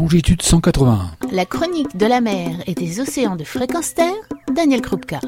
longitude 181. La chronique de la mer et des océans de fréquence terre, Daniel Krupka.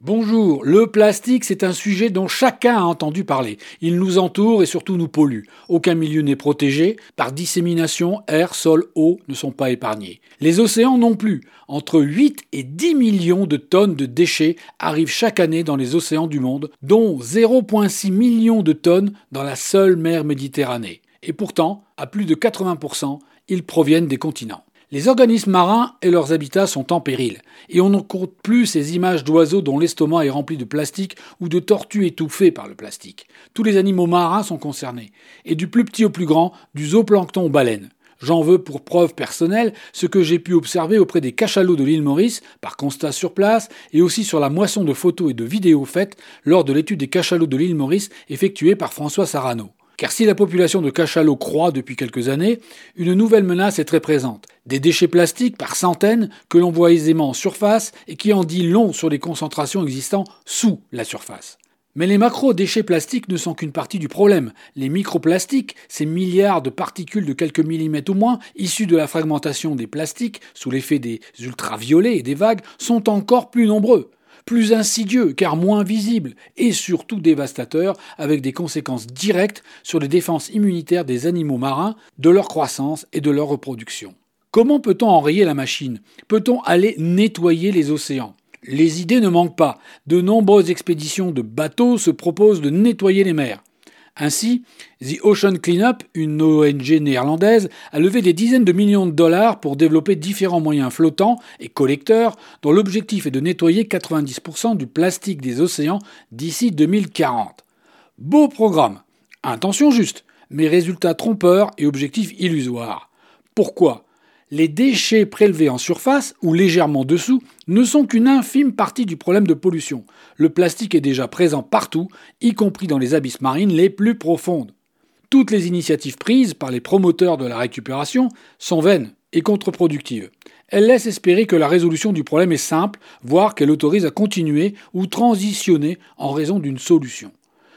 Bonjour, le plastique c'est un sujet dont chacun a entendu parler. Il nous entoure et surtout nous pollue. Aucun milieu n'est protégé. Par dissémination, air, sol, eau ne sont pas épargnés. Les océans non plus. Entre 8 et 10 millions de tonnes de déchets arrivent chaque année dans les océans du monde, dont 0,6 millions de tonnes dans la seule mer Méditerranée. Et pourtant, à plus de 80%, ils proviennent des continents. Les organismes marins et leurs habitats sont en péril, et on ne compte plus ces images d'oiseaux dont l'estomac est rempli de plastique ou de tortues étouffées par le plastique. Tous les animaux marins sont concernés, et du plus petit au plus grand, du zooplancton aux baleines. J'en veux pour preuve personnelle ce que j'ai pu observer auprès des cachalots de l'île Maurice, par constat sur place, et aussi sur la moisson de photos et de vidéos faites lors de l'étude des cachalots de l'île Maurice effectuée par François Sarano. Car si la population de cachalots croît depuis quelques années, une nouvelle menace est très présente. Des déchets plastiques par centaines que l'on voit aisément en surface et qui en dit long sur les concentrations existant sous la surface. Mais les macro-déchets plastiques ne sont qu'une partie du problème. Les microplastiques, ces milliards de particules de quelques millimètres ou moins, issues de la fragmentation des plastiques sous l'effet des ultraviolets et des vagues, sont encore plus nombreux plus insidieux car moins visible et surtout dévastateur avec des conséquences directes sur les défenses immunitaires des animaux marins, de leur croissance et de leur reproduction. Comment peut-on enrayer la machine? Peut-on aller nettoyer les océans? Les idées ne manquent pas. De nombreuses expéditions de bateaux se proposent de nettoyer les mers. Ainsi, The Ocean Cleanup, une ONG néerlandaise, a levé des dizaines de millions de dollars pour développer différents moyens flottants et collecteurs dont l'objectif est de nettoyer 90% du plastique des océans d'ici 2040. Beau programme. Intention juste, mais résultats trompeurs et objectifs illusoires. Pourquoi? Les déchets prélevés en surface ou légèrement dessous ne sont qu'une infime partie du problème de pollution. Le plastique est déjà présent partout, y compris dans les abysses marines les plus profondes. Toutes les initiatives prises par les promoteurs de la récupération sont vaines et contre-productives. Elles laissent espérer que la résolution du problème est simple, voire qu'elle autorise à continuer ou transitionner en raison d'une solution.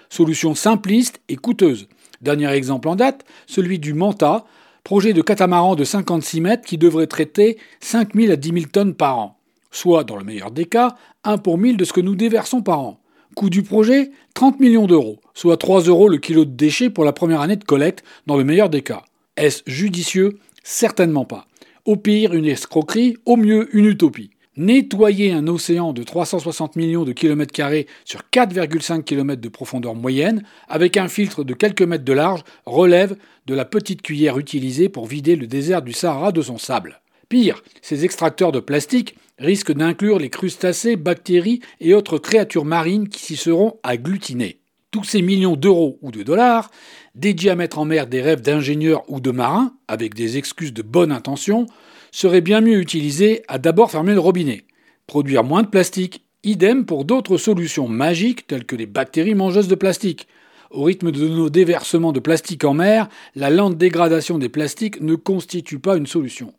Solution simpliste et coûteuse. Dernier exemple en date, celui du Manta, projet de catamaran de 56 mètres qui devrait traiter 5 000 à 10 000 tonnes par an, soit, dans le meilleur des cas, 1 pour 1000 de ce que nous déversons par an. Coût du projet 30 millions d'euros, soit 3 euros le kilo de déchets pour la première année de collecte, dans le meilleur des cas. Est-ce judicieux? Certainement pas. Au pire, une escroquerie, au mieux, une utopie. Nettoyer un océan de 360 millions de kilomètres carrés sur 4,5 km de profondeur moyenne, avec un filtre de quelques mètres de large, relève de la petite cuillère utilisée pour vider le désert du Sahara de son sable. Pire, ces extracteurs de plastique risquent d'inclure les crustacés, bactéries et autres créatures marines qui s'y seront agglutinées. Tous ces millions d'euros ou de dollars, dédiés à mettre en mer des rêves d'ingénieurs ou de marins, avec des excuses de bonne intention, serait bien mieux utilisé à d'abord fermer le robinet, produire moins de plastique, idem pour d'autres solutions magiques telles que les bactéries mangeuses de plastique. Au rythme de nos déversements de plastique en mer, la lente dégradation des plastiques ne constitue pas une solution.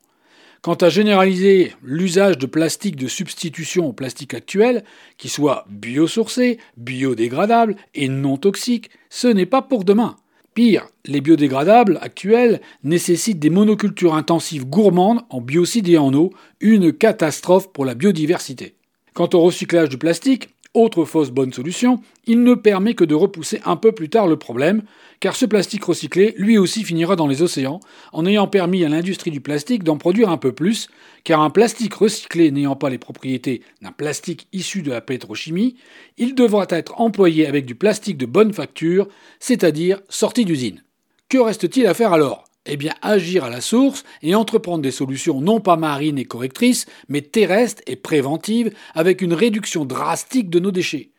Quant à généraliser l'usage de plastique de substitution au plastique actuel, qui soit biosourcé, biodégradable et non toxique, ce n'est pas pour demain. Pire, les biodégradables actuels nécessitent des monocultures intensives gourmandes en biocides et en eau, une catastrophe pour la biodiversité. Quant au recyclage du plastique, autre fausse bonne solution, il ne permet que de repousser un peu plus tard le problème, car ce plastique recyclé, lui aussi, finira dans les océans, en ayant permis à l'industrie du plastique d'en produire un peu plus, car un plastique recyclé n'ayant pas les propriétés d'un plastique issu de la pétrochimie, il devra être employé avec du plastique de bonne facture, c'est-à-dire sorti d'usine. Que reste-t-il à faire alors? Eh bien, agir à la source et entreprendre des solutions non pas marines et correctrices, mais terrestres et préventives, avec une réduction drastique de nos déchets.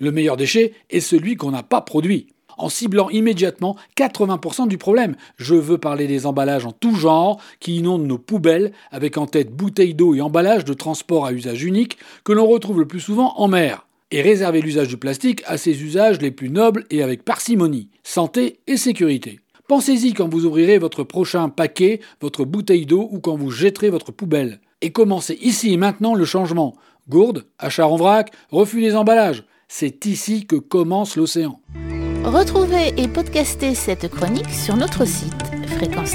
Le meilleur déchet est celui qu'on n'a pas produit, en ciblant immédiatement 80% du problème. Je veux parler des emballages en tout genre qui inondent nos poubelles, avec en tête bouteilles d'eau et emballages de transport à usage unique que l'on retrouve le plus souvent en mer. Et réserver l'usage du plastique à ses usages les plus nobles et avec parcimonie, santé et sécurité. Pensez-y quand vous ouvrirez votre prochain paquet, votre bouteille d'eau ou quand vous jetterez votre poubelle. Et commencez ici et maintenant le changement. Gourde, achat en vrac, refus des emballages. C'est ici que commence l'océan. Retrouvez et podcastez cette chronique sur notre site fréquence